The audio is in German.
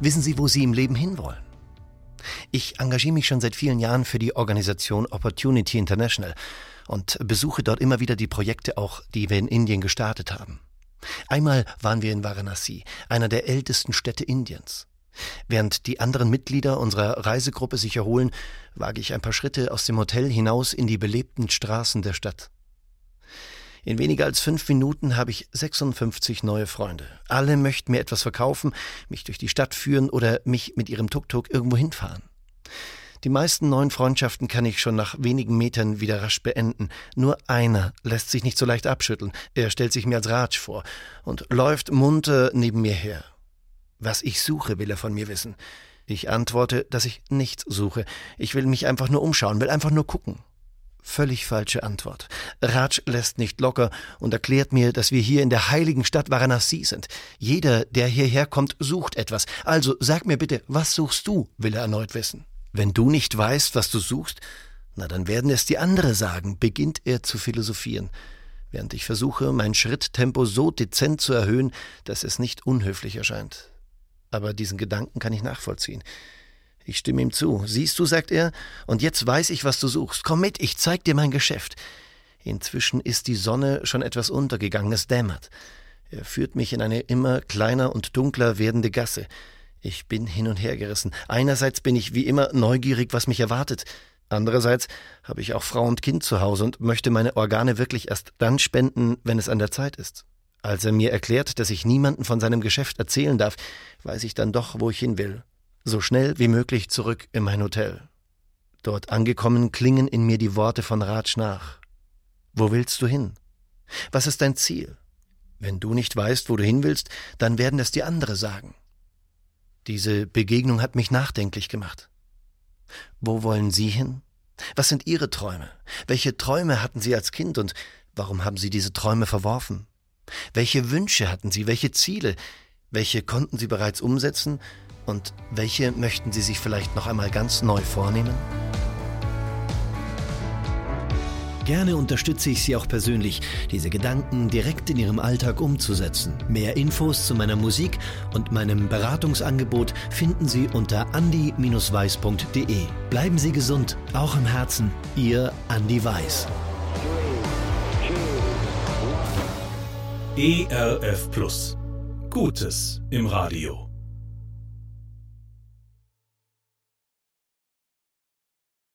Wissen Sie, wo Sie im Leben hinwollen? Ich engagiere mich schon seit vielen Jahren für die Organisation Opportunity International und besuche dort immer wieder die Projekte auch, die wir in Indien gestartet haben. Einmal waren wir in Varanasi, einer der ältesten Städte Indiens. Während die anderen Mitglieder unserer Reisegruppe sich erholen, wage ich ein paar Schritte aus dem Hotel hinaus in die belebten Straßen der Stadt. In weniger als fünf Minuten habe ich 56 neue Freunde. Alle möchten mir etwas verkaufen, mich durch die Stadt führen oder mich mit ihrem Tuk-Tuk irgendwo hinfahren. Die meisten neuen Freundschaften kann ich schon nach wenigen Metern wieder rasch beenden. Nur einer lässt sich nicht so leicht abschütteln. Er stellt sich mir als Ratsch vor und läuft munter neben mir her. Was ich suche, will er von mir wissen. Ich antworte, dass ich nichts suche. Ich will mich einfach nur umschauen, will einfach nur gucken. Völlig falsche Antwort. Raj lässt nicht locker und erklärt mir, dass wir hier in der heiligen Stadt Varanasi sind. Jeder, der hierher kommt, sucht etwas. Also sag mir bitte, was suchst du? will er erneut wissen. Wenn du nicht weißt, was du suchst, na dann werden es die andere sagen, beginnt er zu philosophieren, während ich versuche, mein Schritttempo so dezent zu erhöhen, dass es nicht unhöflich erscheint. Aber diesen Gedanken kann ich nachvollziehen. Ich stimme ihm zu. Siehst du, sagt er, und jetzt weiß ich, was du suchst. Komm mit, ich zeig dir mein Geschäft. Inzwischen ist die Sonne schon etwas untergegangen, es dämmert. Er führt mich in eine immer kleiner und dunkler werdende Gasse. Ich bin hin und her gerissen. Einerseits bin ich wie immer neugierig, was mich erwartet. Andererseits habe ich auch Frau und Kind zu Hause und möchte meine Organe wirklich erst dann spenden, wenn es an der Zeit ist. Als er mir erklärt, dass ich niemanden von seinem Geschäft erzählen darf, weiß ich dann doch, wo ich hin will. So schnell wie möglich zurück in mein Hotel. Dort angekommen klingen in mir die Worte von Ratsch nach. Wo willst du hin? Was ist dein Ziel? Wenn du nicht weißt, wo du hin willst, dann werden es dir andere sagen. Diese Begegnung hat mich nachdenklich gemacht. Wo wollen Sie hin? Was sind Ihre Träume? Welche Träume hatten Sie als Kind und warum haben Sie diese Träume verworfen? Welche Wünsche hatten Sie? Welche Ziele? Welche konnten Sie bereits umsetzen? Und welche möchten Sie sich vielleicht noch einmal ganz neu vornehmen? Gerne unterstütze ich Sie auch persönlich, diese Gedanken direkt in Ihrem Alltag umzusetzen. Mehr Infos zu meiner Musik und meinem Beratungsangebot finden Sie unter andi-weiß.de. Bleiben Sie gesund, auch im Herzen. Ihr Andi Weiß. ERF Plus. Gutes im Radio.